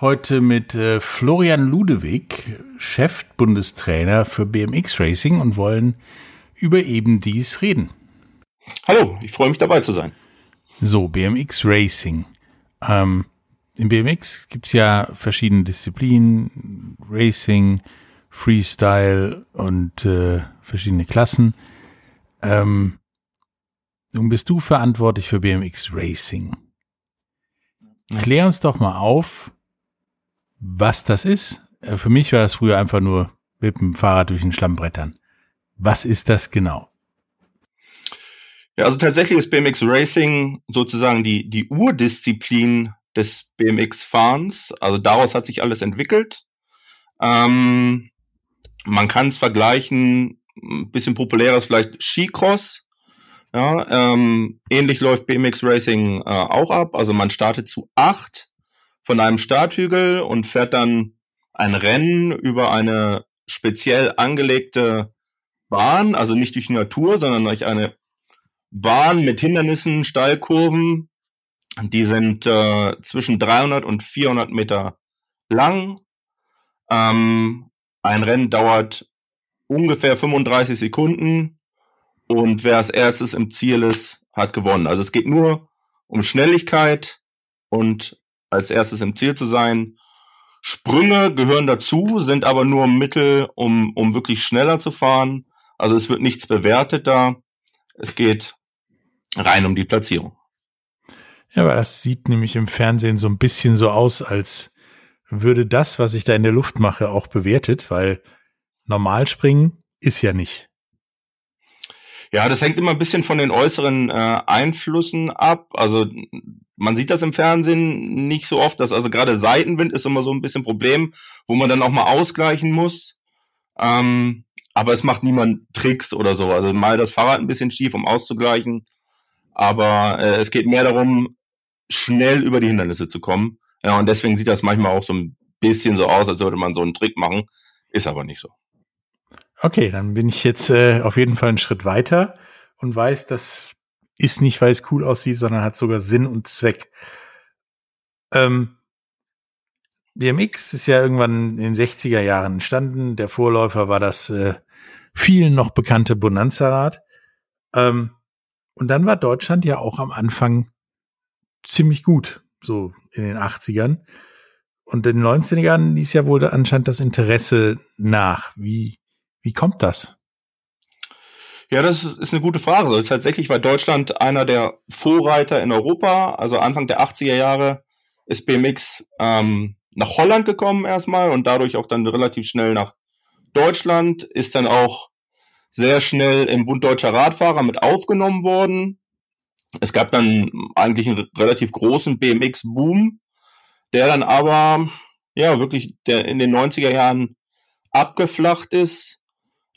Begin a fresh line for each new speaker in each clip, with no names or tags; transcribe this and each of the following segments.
Heute mit äh, Florian Ludewig, Chef-Bundestrainer für BMX Racing und wollen über eben dies reden.
Hallo, ich freue mich dabei zu sein.
So, BMX Racing. Ähm, Im BMX gibt's ja verschiedene Disziplinen, Racing, Freestyle und äh, verschiedene Klassen. Ähm, nun bist du verantwortlich für BMX Racing. Klär uns doch mal auf, was das ist. Äh, Für mich war das früher einfach nur mit dem Fahrrad durch den Schlamm brettern. Was ist das genau?
Ja, also tatsächlich ist BMX Racing sozusagen die, die Urdisziplin des BMX-Fahrens. Also daraus hat sich alles entwickelt. Ähm, man kann es vergleichen, ein bisschen populärer ist vielleicht Skicross. Ja, ähm, ähnlich läuft BMX Racing äh, auch ab. Also man startet zu acht von einem Starthügel und fährt dann ein Rennen über eine speziell angelegte Bahn, also nicht durch die Natur, sondern durch eine Bahn mit Hindernissen, Steilkurven. Die sind äh, zwischen 300 und 400 Meter lang. Ähm, ein Rennen dauert ungefähr 35 Sekunden und wer als erstes im Ziel ist, hat gewonnen. Also es geht nur um Schnelligkeit und als erstes im Ziel zu sein. Sprünge gehören dazu, sind aber nur Mittel, um, um wirklich schneller zu fahren. Also es wird nichts bewertet da. Es geht rein um die Platzierung.
Ja, aber das sieht nämlich im Fernsehen so ein bisschen so aus, als würde das, was ich da in der Luft mache, auch bewertet, weil normal springen ist ja nicht.
Ja, das hängt immer ein bisschen von den äußeren äh, Einflüssen ab. Also man sieht das im Fernsehen nicht so oft, dass also gerade Seitenwind ist immer so ein bisschen Problem, wo man dann auch mal ausgleichen muss. Ähm, aber es macht niemand Tricks oder so. Also mal das Fahrrad ein bisschen schief, um auszugleichen. Aber äh, es geht mehr darum, schnell über die Hindernisse zu kommen. Ja, und deswegen sieht das manchmal auch so ein bisschen so aus, als würde man so einen Trick machen. Ist aber nicht so.
Okay, dann bin ich jetzt äh, auf jeden Fall einen Schritt weiter und weiß, das ist nicht, weil es cool aussieht, sondern hat sogar Sinn und Zweck. Ähm, BMX ist ja irgendwann in den 60er Jahren entstanden. Der Vorläufer war das äh, vielen noch bekannte Bonanza-Rad. Ähm, und dann war Deutschland ja auch am Anfang ziemlich gut, so in den 80ern. Und in den 90ern ließ ja wohl anscheinend das Interesse nach. Wie, wie kommt das?
Ja, das ist, eine gute Frage. Also tatsächlich war Deutschland einer der Vorreiter in Europa. Also Anfang der 80er Jahre ist BMX ähm, nach Holland gekommen erstmal und dadurch auch dann relativ schnell nach Deutschland, ist dann auch sehr schnell im Bund Deutscher Radfahrer mit aufgenommen worden. Es gab dann eigentlich einen relativ großen BMX-Boom, der dann aber ja wirklich der in den 90er Jahren abgeflacht ist.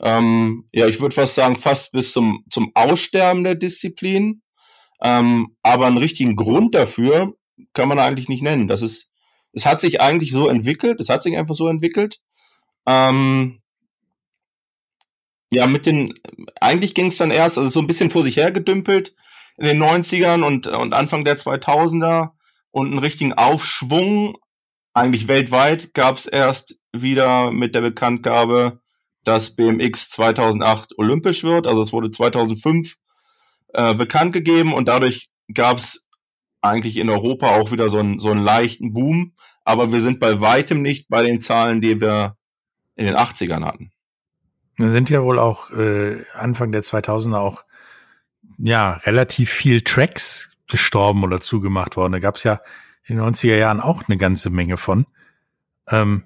Ähm, ja, ich würde fast sagen, fast bis zum, zum Aussterben der Disziplin. Ähm, aber einen richtigen Grund dafür kann man eigentlich nicht nennen. Das ist, es hat sich eigentlich so entwickelt, es hat sich einfach so entwickelt. Ähm, ja, mit den, eigentlich ging es dann erst, also so ein bisschen vor sich hergedümpelt in den 90ern und, und Anfang der 2000er und einen richtigen Aufschwung, eigentlich weltweit, gab es erst wieder mit der Bekanntgabe, dass BMX 2008 olympisch wird. Also es wurde 2005 äh, bekannt gegeben und dadurch gab es eigentlich in Europa auch wieder so einen, so einen leichten Boom. Aber wir sind bei weitem nicht bei den Zahlen, die wir in den 80ern hatten.
Da sind ja wohl auch äh, Anfang der 2000er auch ja relativ viel Tracks gestorben oder zugemacht worden. Da gab es ja in den 90er Jahren auch eine ganze Menge von. Ähm,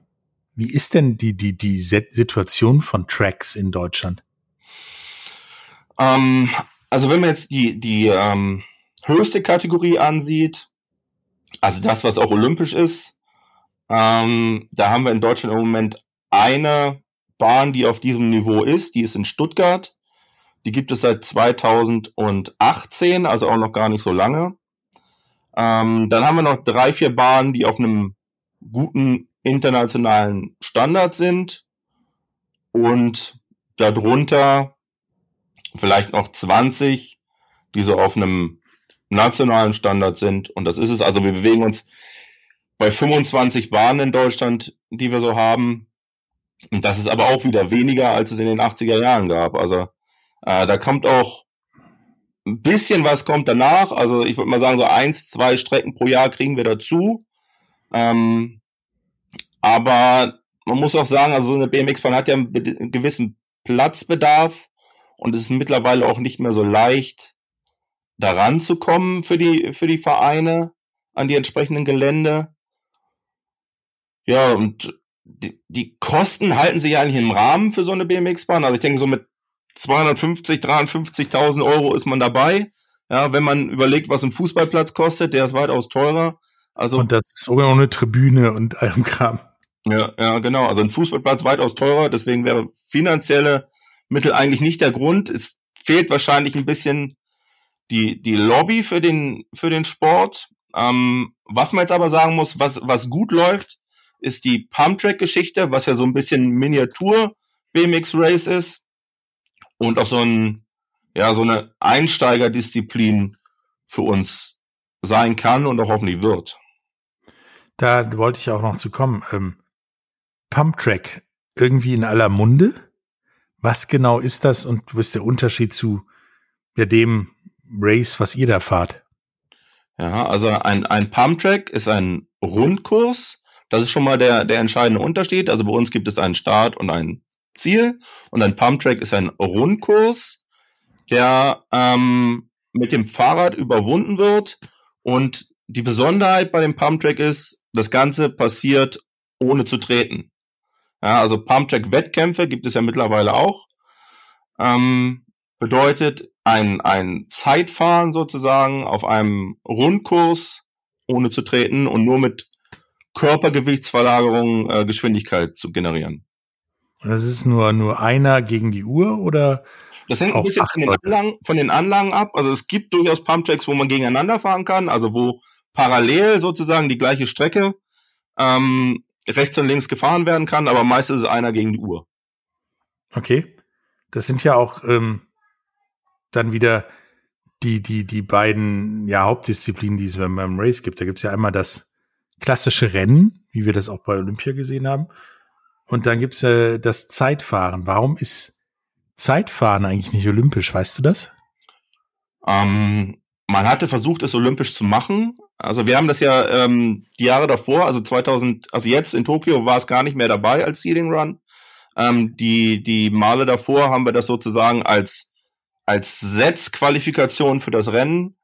wie ist denn die, die, die Situation von Tracks in Deutschland?
Ähm, also wenn man jetzt die, die ähm, höchste Kategorie ansieht, also das, was auch olympisch ist, ähm, da haben wir in Deutschland im Moment eine Bahn, die auf diesem Niveau ist, die ist in Stuttgart. Die gibt es seit 2018, also auch noch gar nicht so lange. Ähm, dann haben wir noch drei, vier Bahnen, die auf einem guten internationalen Standard sind. Und darunter vielleicht noch 20, die so auf einem nationalen Standard sind. Und das ist es. Also wir bewegen uns bei 25 Bahnen in Deutschland, die wir so haben. Und das ist aber auch wieder weniger, als es in den 80er Jahren gab. Also äh, da kommt auch ein bisschen was kommt danach. Also ich würde mal sagen, so eins, zwei Strecken pro Jahr kriegen wir dazu. Ähm, aber man muss auch sagen, also so eine BMX-Bahn hat ja einen, einen gewissen Platzbedarf und es ist mittlerweile auch nicht mehr so leicht, daran zu kommen für die, für die Vereine an die entsprechenden Gelände. Ja, und die, die Kosten halten sich eigentlich im Rahmen für so eine BMX-Bahn. Also ich denke, so mit 250, 350.000 Euro ist man dabei. Ja, wenn man überlegt, was ein Fußballplatz kostet, der ist weitaus teurer. Also,
und das ist sogar noch eine Tribüne und allem Kram.
Ja, ja, genau. Also ein Fußballplatz weitaus teurer, deswegen wäre finanzielle Mittel eigentlich nicht der Grund. Es fehlt wahrscheinlich ein bisschen die, die Lobby für den, für den Sport. Ähm, was man jetzt aber sagen muss, was, was gut läuft, ist die Pumptrack-Geschichte, was ja so ein bisschen Miniatur BMX Race ist und auch so ein, ja, so eine Einsteigerdisziplin für uns sein kann und auch hoffentlich wird.
Da wollte ich auch noch zu kommen. Ähm, Pumptrack irgendwie in aller Munde. Was genau ist das und was ist der Unterschied zu ja, dem Race, was ihr da fahrt?
Ja, also ein, ein Pumptrack ist ein Rundkurs. Das ist schon mal der, der entscheidende Unterschied. Also bei uns gibt es einen Start und ein Ziel. Und ein Pumptrack ist ein Rundkurs, der ähm, mit dem Fahrrad überwunden wird. Und die Besonderheit bei dem Pumptrack ist, das Ganze passiert ohne zu treten. Ja, also Pumptrack-Wettkämpfe gibt es ja mittlerweile auch. Ähm, bedeutet ein, ein Zeitfahren sozusagen auf einem Rundkurs ohne zu treten und nur mit Körpergewichtsverlagerung äh, Geschwindigkeit zu generieren.
Das ist nur, nur einer gegen die Uhr oder?
Das hängt ein bisschen von den, Anlagen, von den Anlagen ab. Also es gibt durchaus Pumptracks, wo man gegeneinander fahren kann, also wo parallel sozusagen die gleiche Strecke ähm, rechts und links gefahren werden kann, aber meistens ist es einer gegen die Uhr.
Okay. Das sind ja auch ähm, dann wieder die, die, die beiden ja, Hauptdisziplinen, die es beim, beim Race gibt. Da gibt es ja einmal das klassische Rennen, wie wir das auch bei Olympia gesehen haben. Und dann gibt's äh, das Zeitfahren. Warum ist Zeitfahren eigentlich nicht olympisch? Weißt du das?
Ähm, man hatte versucht, es olympisch zu machen. Also wir haben das ja ähm, die Jahre davor, also 2000, also jetzt in Tokio war es gar nicht mehr dabei als Seeding Run. Ähm, die, die Male davor haben wir das sozusagen als, als Setzqualifikation für das Rennen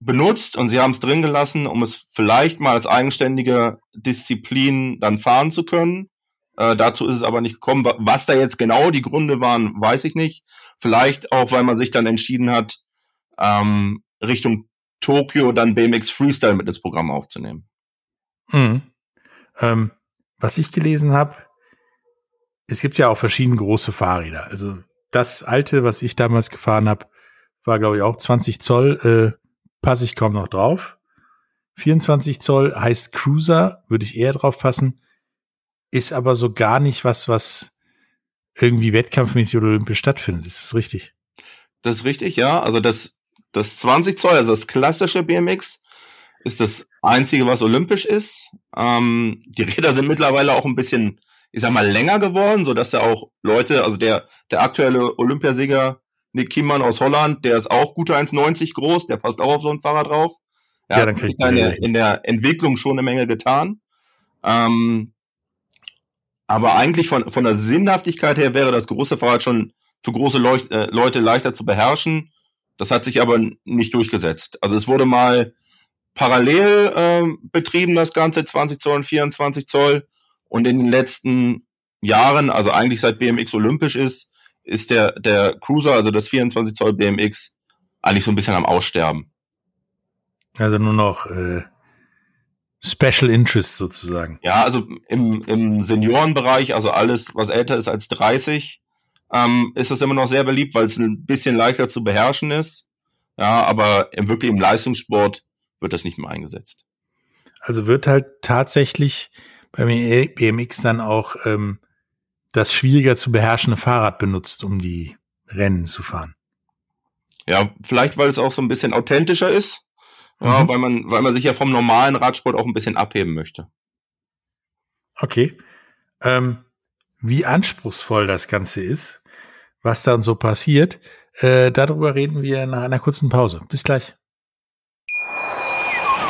benutzt und sie haben es drin gelassen, um es vielleicht mal als eigenständige Disziplin dann fahren zu können. Äh, dazu ist es aber nicht gekommen. Was da jetzt genau die Gründe waren, weiß ich nicht. Vielleicht auch, weil man sich dann entschieden hat, ähm, Richtung Tokio dann BMX Freestyle mit ins Programm aufzunehmen.
Hm. Ähm, was ich gelesen habe, es gibt ja auch verschiedene große Fahrräder. Also das alte, was ich damals gefahren habe, war glaube ich auch 20 Zoll, äh, passe ich kaum noch drauf. 24 Zoll heißt Cruiser, würde ich eher drauf passen ist aber so gar nicht was, was irgendwie wettkampfmäßig oder olympisch stattfindet. Ist das richtig?
Das ist richtig, ja. Also das, das 20 Zoll, also das klassische BMX, ist das einzige, was olympisch ist. Ähm, die Räder sind mittlerweile auch ein bisschen, ich sag mal, länger geworden, so dass da auch Leute, also der, der aktuelle Olympiasieger Nick Kiemann aus Holland, der ist auch gute 1,90 groß, der passt auch auf so ein Fahrrad drauf. Er ja, dann kriegt in, der, in der Entwicklung schon eine Menge getan. Ähm, Aber eigentlich von, von der Sinnhaftigkeit her wäre das große Fahrrad schon für große Leuch äh, Leute leichter zu beherrschen. Das hat sich aber nicht durchgesetzt. Also es wurde mal parallel äh, betrieben, das Ganze 20 Zoll und 24 Zoll. Und in den letzten Jahren, also eigentlich seit BMX olympisch ist, ist der, der Cruiser, also das 24 Zoll BMX, eigentlich so ein bisschen am Aussterben.
Also nur noch äh, Special Interest sozusagen.
Ja, also im, im Seniorenbereich, also alles, was älter ist als 30, ähm, ist das immer noch sehr beliebt, weil es ein bisschen leichter zu beherrschen ist. Ja, aber wirklich im Leistungssport wird das nicht mehr eingesetzt.
Also wird halt tatsächlich beim BMX dann auch ähm, das schwieriger zu beherrschende Fahrrad benutzt, um die Rennen zu fahren.
Ja, vielleicht weil es auch so ein bisschen authentischer ist. Ja, mhm. weil man, weil man sich ja vom normalen Radsport auch ein bisschen abheben möchte.
Okay. Ähm, wie anspruchsvoll das Ganze ist, was dann so passiert, äh, darüber reden wir nach einer kurzen Pause. Bis gleich.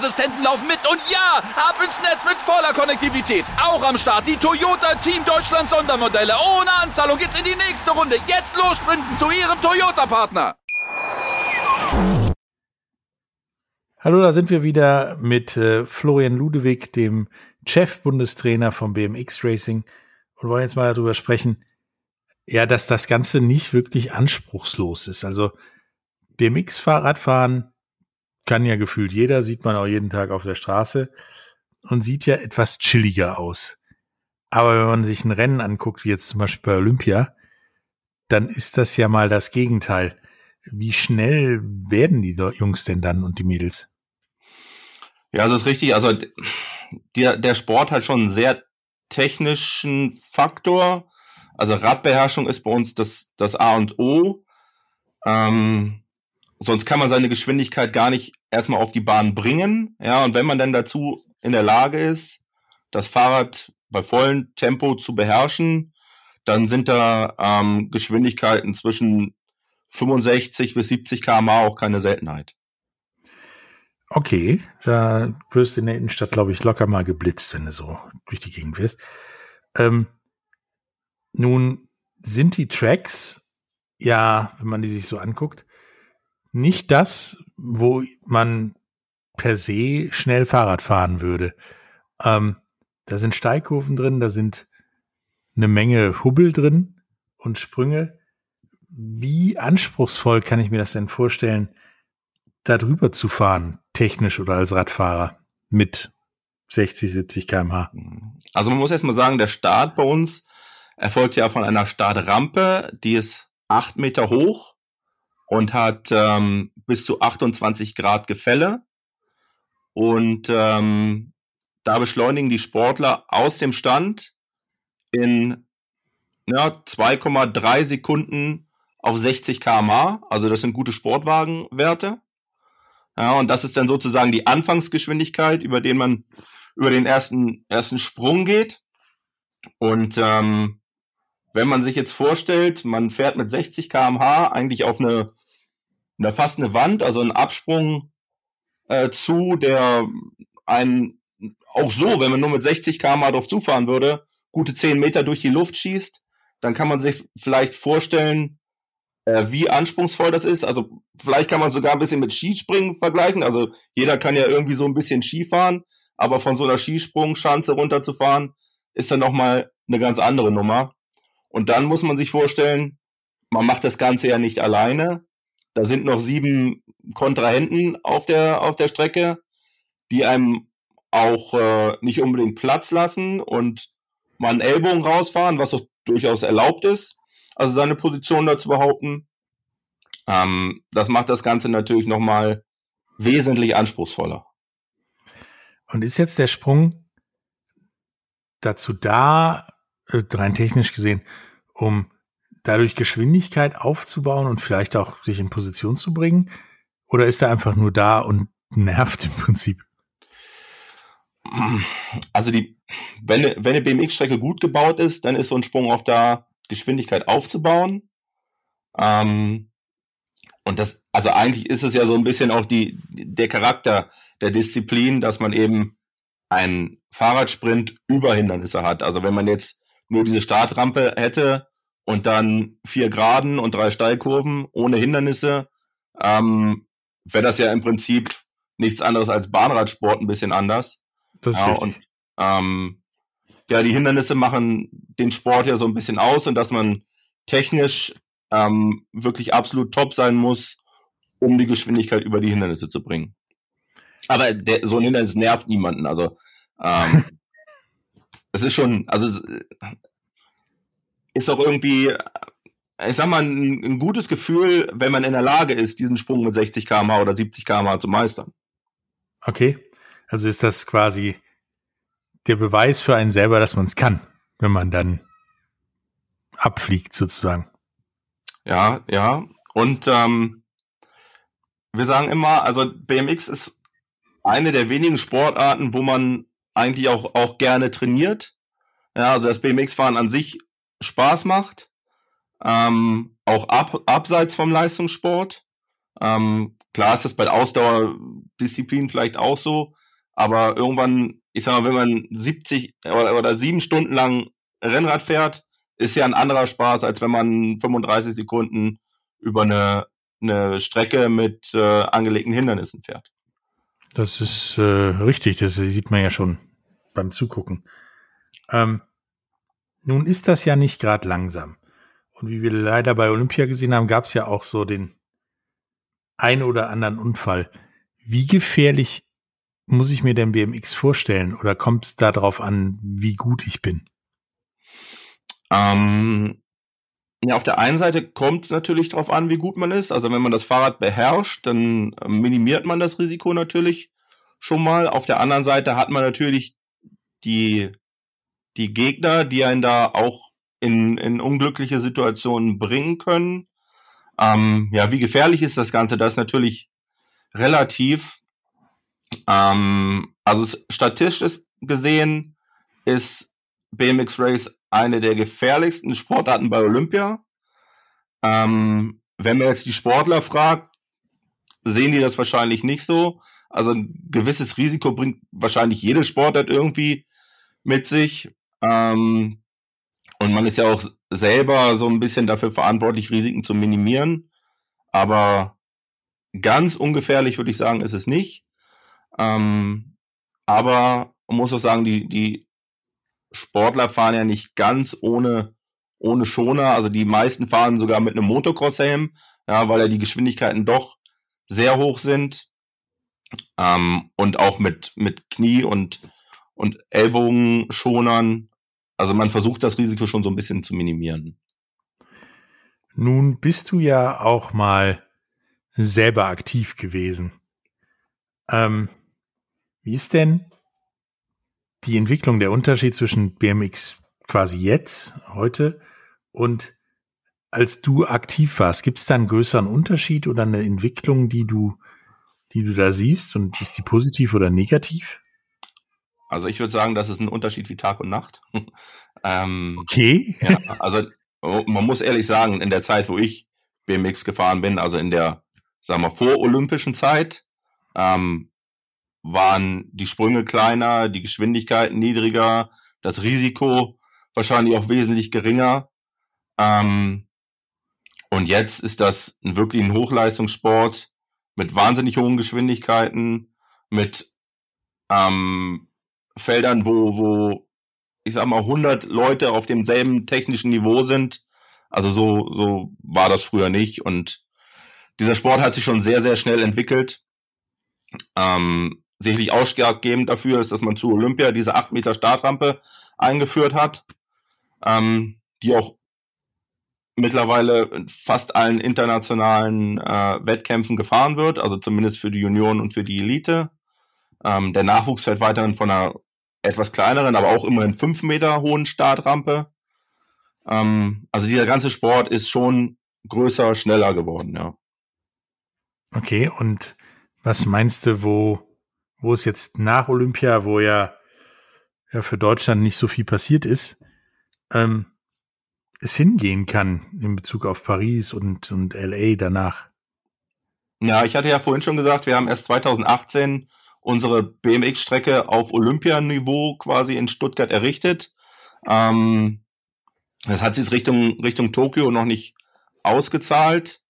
Sicherheitsassistenten laufen mit und ja, ab ins Netz mit voller Konnektivität. Auch am Start die Toyota Team Deutschland Sondermodelle. Ohne Anzahlung geht's in die nächste Runde. Jetzt los sprinten zu Ihrem Toyota-Partner.
Hallo, da sind wir wieder mit äh, Florian Ludewig, dem Chef-Bundestrainer vom BMX Racing und wollen jetzt mal darüber sprechen, ja, dass das Ganze nicht wirklich anspruchslos ist. Also BMX-Fahrradfahren kann ja gefühlt jeder, sieht man auch jeden Tag auf der Straße und sieht ja etwas chilliger aus. Aber wenn man sich ein Rennen anguckt, wie jetzt zum Beispiel bei Olympia, dann ist das ja mal das Gegenteil. Wie schnell werden die Jungs denn dann und die Mädels?
Ja, das ist richtig. Also der, der Sport hat schon einen sehr technischen Faktor. Also Radbeherrschung ist bei uns das, das A und O. Ähm, sonst kann man seine Geschwindigkeit gar nicht erstmal auf die Bahn bringen. Ja, und wenn man dann dazu in der Lage ist, das Fahrrad bei vollem Tempo zu beherrschen, dann sind da ähm, Geschwindigkeiten zwischen 65 bis 70 km/h auch keine Seltenheit.
Okay, da wirst du in der Innenstadt, glaube ich, locker mal geblitzt, wenn du so durch die Gegend wirst. Ähm, nun sind die Tracks, ja, wenn man die sich so anguckt, nicht das, wo man per se schnell Fahrrad fahren würde. Ähm, da sind Steigkurven drin, da sind eine Menge Hubbel drin und Sprünge. Wie anspruchsvoll kann ich mir das denn vorstellen, da drüber zu fahren, technisch oder als Radfahrer mit 60, 70 kmh?
Also man muss erst mal sagen, der Start bei uns erfolgt ja von einer Startrampe, die ist acht Meter hoch und hat ähm, bis zu 28 Grad Gefälle. Und ähm, da beschleunigen die Sportler aus dem Stand in ja, 2,3 Sekunden auf 60 km/h. Also das sind gute Sportwagenwerte. Ja, und das ist dann sozusagen die Anfangsgeschwindigkeit, über den man über den ersten, ersten Sprung geht. Und ähm, wenn man sich jetzt vorstellt, man fährt mit 60 km/h eigentlich auf eine da fast eine Wand, also ein Absprung äh, zu, der einen auch so, wenn man nur mit 60 km drauf zufahren würde, gute 10 Meter durch die Luft schießt, dann kann man sich vielleicht vorstellen, äh, wie anspruchsvoll das ist. Also vielleicht kann man sogar ein bisschen mit Skispringen vergleichen. Also jeder kann ja irgendwie so ein bisschen Skifahren, aber von so einer Skisprungschanze runterzufahren, ist dann nochmal eine ganz andere Nummer. Und dann muss man sich vorstellen, man macht das Ganze ja nicht alleine, da sind noch sieben Kontrahenten auf der, auf der Strecke, die einem auch äh, nicht unbedingt Platz lassen und mal einen Ellbogen rausfahren, was auch durchaus erlaubt ist, also seine Position da zu behaupten. Ähm, das macht das Ganze natürlich nochmal wesentlich anspruchsvoller.
Und ist jetzt der Sprung dazu da, äh, rein technisch gesehen, um dadurch Geschwindigkeit aufzubauen und vielleicht auch sich in Position zu bringen? Oder ist er einfach nur da und nervt im Prinzip?
Also die, wenn, wenn eine BMX-Strecke gut gebaut ist, dann ist so ein Sprung auch da, Geschwindigkeit aufzubauen. Ähm, und das, also eigentlich ist es ja so ein bisschen auch die, der Charakter der Disziplin, dass man eben einen Fahrradsprint über Hindernisse hat. Also wenn man jetzt nur diese Startrampe hätte und dann vier Geraden und drei Steilkurven ohne Hindernisse, ähm, wäre das ja im Prinzip nichts anderes als Bahnradsport ein bisschen anders.
Das ist
ja,
richtig.
und ähm, ja, die Hindernisse machen den Sport ja so ein bisschen aus und dass man technisch ähm, wirklich absolut top sein muss, um die Geschwindigkeit über die Hindernisse zu bringen. Aber der, so ein Hindernis nervt niemanden. Also ähm, es ist schon, also ist auch irgendwie, ich sag mal, ein, ein gutes Gefühl, wenn man in der Lage ist, diesen Sprung mit 60 km/h oder 70 km/h zu meistern.
Okay. Also ist das quasi der Beweis für einen selber, dass man es kann, wenn man dann abfliegt sozusagen.
Ja, ja. Und ähm, wir sagen immer, also BMX ist eine der wenigen Sportarten, wo man eigentlich auch, auch gerne trainiert. Ja, also das BMX-Fahren an sich Spaß macht. Ähm, auch ab, abseits vom Leistungssport. Ähm, klar ist das bei Ausdauerdisziplinen vielleicht auch so, aber irgendwann, ich sag mal, wenn man 70 oder, oder sieben Stunden lang Rennrad fährt, ist ja ein anderer Spaß, als wenn man 35 Sekunden über eine, eine Strecke mit äh, angelegten Hindernissen fährt.
Das ist äh, richtig, das sieht man ja schon beim Zugucken. Ähm, nun ist das ja nicht gerade langsam. Und wie wir leider bei Olympia gesehen haben, gab es ja auch so den ein oder anderen Unfall. Wie gefährlich muss ich mir denn BMX vorstellen? Oder kommt es darauf an, wie gut ich bin?
Ähm, ja, auf der einen Seite kommt es natürlich darauf an, wie gut man ist. Also wenn man das Fahrrad beherrscht, dann äh, minimiert man das Risiko natürlich schon mal. Auf der anderen Seite hat man natürlich die, die Gegner, die einen da auch in, in unglückliche Situationen bringen können. Ähm, ja, wie gefährlich ist das Ganze? Das ist natürlich relativ. Ähm, also statistisch gesehen ist BMX Race eine der gefährlichsten Sportarten bei Olympia. Ähm, wenn man jetzt die Sportler fragt, sehen die das wahrscheinlich nicht so. Also ein gewisses Risiko bringt wahrscheinlich jede Sportart irgendwie mit sich. Ähm, und man ist ja auch selber so ein bisschen dafür verantwortlich, Risiken zu minimieren. Aber ganz ungefährlich würde ich sagen, ist es nicht. Ähm, aber man muss auch sagen, die, die Sportler fahren ja nicht ganz ohne, ohne Schoner. Also die meisten fahren sogar mit einem Motocross-Helm, ja, weil ja die Geschwindigkeiten doch sehr hoch sind. Ähm, und auch mit, mit Knie- und, und Ellbogenschonern. Also man versucht das Risiko schon so ein bisschen zu minimieren.
Nun bist du ja auch mal selber aktiv gewesen. Ähm, wie ist denn die Entwicklung, der Unterschied zwischen BMX quasi jetzt, heute und als du aktiv warst, gibt es da einen größeren Unterschied oder eine Entwicklung, die du, die du da siehst und ist die positiv oder negativ?
Also ich würde sagen, das ist ein Unterschied wie Tag und Nacht.
ähm, okay.
ja, also man muss ehrlich sagen, in der Zeit, wo ich BMX gefahren bin, also in der, sagen wir, vorolympischen Zeit, ähm, waren die Sprünge kleiner, die Geschwindigkeiten niedriger, das Risiko wahrscheinlich auch wesentlich geringer. Ähm, und jetzt ist das wirklich ein Hochleistungssport mit wahnsinnig hohen Geschwindigkeiten, mit ähm, Feldern, wo, wo, ich sag mal, 100 Leute auf demselben technischen Niveau sind. Also so, so war das früher nicht. Und dieser Sport hat sich schon sehr, sehr schnell entwickelt. Ähm, sicherlich ausschlaggebend dafür ist, dass man zu Olympia diese 8 Meter Startrampe eingeführt hat, ähm, die auch mittlerweile in fast allen internationalen äh, Wettkämpfen gefahren wird, also zumindest für die Union und für die Elite. Ähm, der Nachwuchs fährt weiterhin von einer etwas kleineren, aber auch immerhin 5 Meter hohen Startrampe. Ähm, also dieser ganze Sport ist schon größer, schneller geworden, ja.
Okay, und was meinst du, wo, wo es jetzt nach Olympia, wo ja, ja für Deutschland nicht so viel passiert ist, ähm, es hingehen kann in Bezug auf Paris und, und LA danach?
Ja, ich hatte ja vorhin schon gesagt, wir haben erst 2018 unsere BMX-Strecke auf Olympianiveau quasi in Stuttgart errichtet. Ähm, das hat sich Richtung, Richtung Tokio noch nicht ausgezahlt.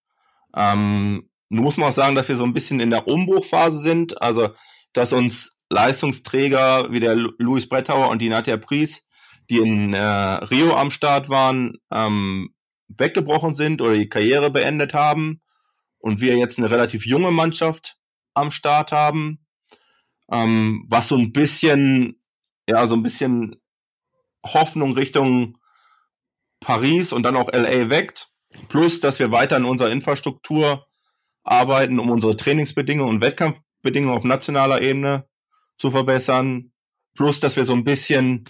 Ähm, nun muss man auch sagen, dass wir so ein bisschen in der Umbruchphase sind. Also, dass uns Leistungsträger wie der Louis Brettauer und die Nadja Pries, die in äh, Rio am Start waren, ähm, weggebrochen sind oder die Karriere beendet haben und wir jetzt eine relativ junge Mannschaft am Start haben, ähm, was so ein bisschen, ja, so ein bisschen Hoffnung Richtung Paris und dann auch LA weckt. Plus, dass wir weiter in unserer Infrastruktur arbeiten, um unsere Trainingsbedingungen und Wettkampfbedingungen auf nationaler Ebene zu verbessern. Plus, dass wir so ein bisschen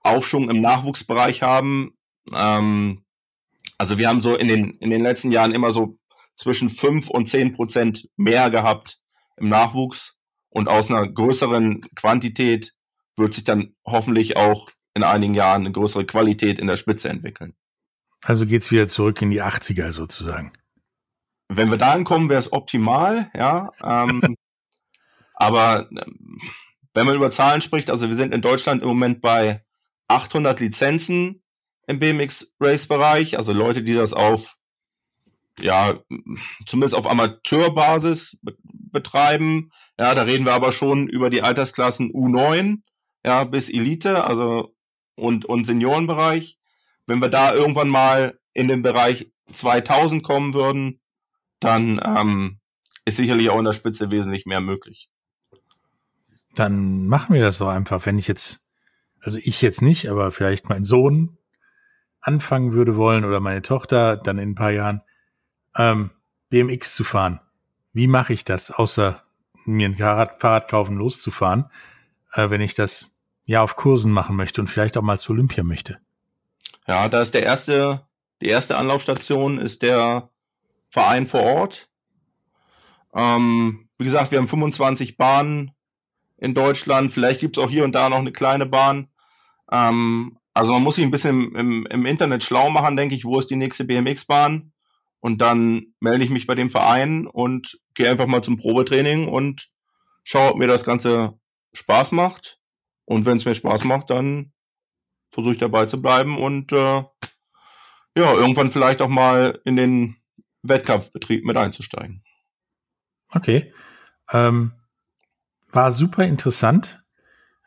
Aufschwung im Nachwuchsbereich haben. Ähm, also wir haben so in den, in den letzten Jahren immer so zwischen fünf und zehn Prozent mehr gehabt im Nachwuchs. Und aus einer größeren Quantität wird sich dann hoffentlich auch in einigen Jahren eine größere Qualität in der Spitze entwickeln.
Also geht's wieder zurück in die 80er sozusagen.
Wenn wir da ankommen, wäre es optimal, ja. Ähm, aber ähm, wenn man über Zahlen spricht, also wir sind in Deutschland im Moment bei 800 Lizenzen im BMX Race Bereich, also Leute, die das auf ja, zumindest auf Amateurbasis betreiben. Ja, da reden wir aber schon über die Altersklassen U9, ja, bis Elite, also und, und Seniorenbereich. Wenn wir da irgendwann mal in den Bereich 2000 kommen würden, dann ähm, ist sicherlich auch in der Spitze wesentlich mehr möglich.
Dann machen wir das doch einfach, wenn ich jetzt, also ich jetzt nicht, aber vielleicht mein Sohn anfangen würde wollen oder meine Tochter dann in ein paar Jahren, ähm, BMX zu fahren. Wie mache ich das, außer mir ein Fahrrad, kaufen, loszufahren, äh, wenn ich das ja auf Kursen machen möchte und vielleicht auch mal zu Olympia möchte?
Ja, da ist der erste, die erste Anlaufstation ist der Verein vor Ort. Ähm, wie gesagt, wir haben 25 Bahnen in Deutschland. Vielleicht gibt es auch hier und da noch eine kleine Bahn. Ähm, also man muss sich ein bisschen im, im Internet schlau machen, denke ich, wo ist die nächste BMX-Bahn. Und dann melde ich mich bei dem Verein und gehe einfach mal zum Probetraining und schaue, ob mir das Ganze Spaß macht. Und wenn es mir Spaß macht, dann versuche ich dabei zu bleiben und äh, ja, irgendwann vielleicht auch mal in den Wettkampfbetrieb mit einzusteigen.
Okay. Ähm, war super interessant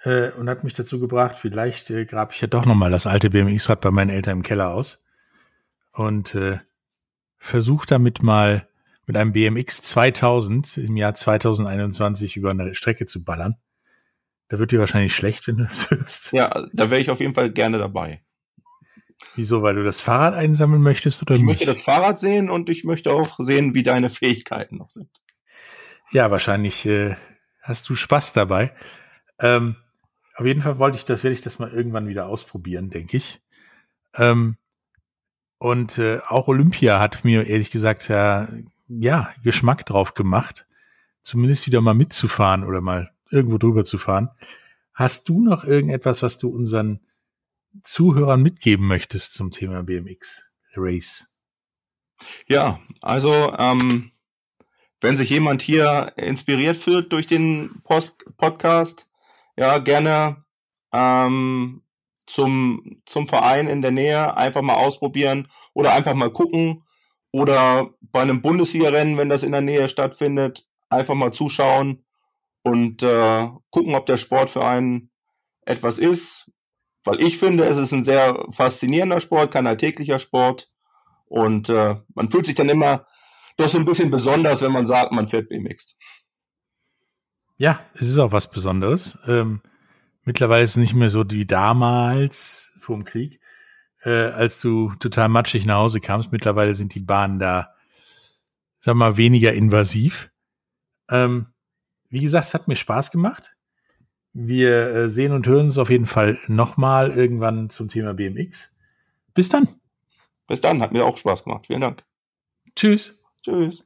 äh, und hat mich dazu gebracht, vielleicht äh, grabe ich ja doch nochmal das alte BMX-Rad bei meinen Eltern im Keller aus. Und äh, versuch damit mal mit einem BMX 2000 im Jahr 2021 über eine Strecke zu ballern. Da wird dir wahrscheinlich schlecht, wenn du das hörst.
Ja, da wäre ich auf jeden Fall gerne dabei.
Wieso? Weil du das Fahrrad einsammeln möchtest oder
ich
nicht?
möchte das Fahrrad sehen und ich möchte auch sehen, wie deine Fähigkeiten noch sind.
Ja, wahrscheinlich äh, hast du Spaß dabei. Ähm, auf jeden Fall wollte ich das, werde ich das mal irgendwann wieder ausprobieren, denke ich. Ähm, und äh, auch Olympia hat mir ehrlich gesagt ja, ja Geschmack drauf gemacht, zumindest wieder mal mitzufahren oder mal irgendwo drüber zu fahren. Hast du noch irgendetwas, was du unseren Zuhörern mitgeben möchtest zum Thema BMX Race?
Ja, also ähm, wenn sich jemand hier inspiriert fühlt durch den Post Podcast, ja gerne ähm, zum, zum Verein in der Nähe, einfach mal ausprobieren oder einfach mal gucken oder bei einem Bundesliga-Rennen, wenn das in der Nähe stattfindet, einfach mal zuschauen und äh, gucken, ob der Sport für einen etwas ist. Weil ich finde, es ist ein sehr faszinierender Sport, kein alltäglicher Sport. Und äh, man fühlt sich dann immer doch so ein bisschen besonders, wenn man sagt, man fährt BMX.
Ja, es ist auch was Besonderes. Ähm, Mittlerweile ist es nicht mehr so wie damals vor dem Krieg, äh, als du total matschig nach Hause kamst. Mittlerweile sind die Bahnen da, sag mal, weniger invasiv. Ähm, wie gesagt, es hat mir Spaß gemacht. Wir äh, sehen und hören uns auf jeden Fall nochmal irgendwann zum Thema BMX. Bis dann.
Bis dann, hat mir auch Spaß gemacht. Vielen Dank.
Tschüss.
Tschüss.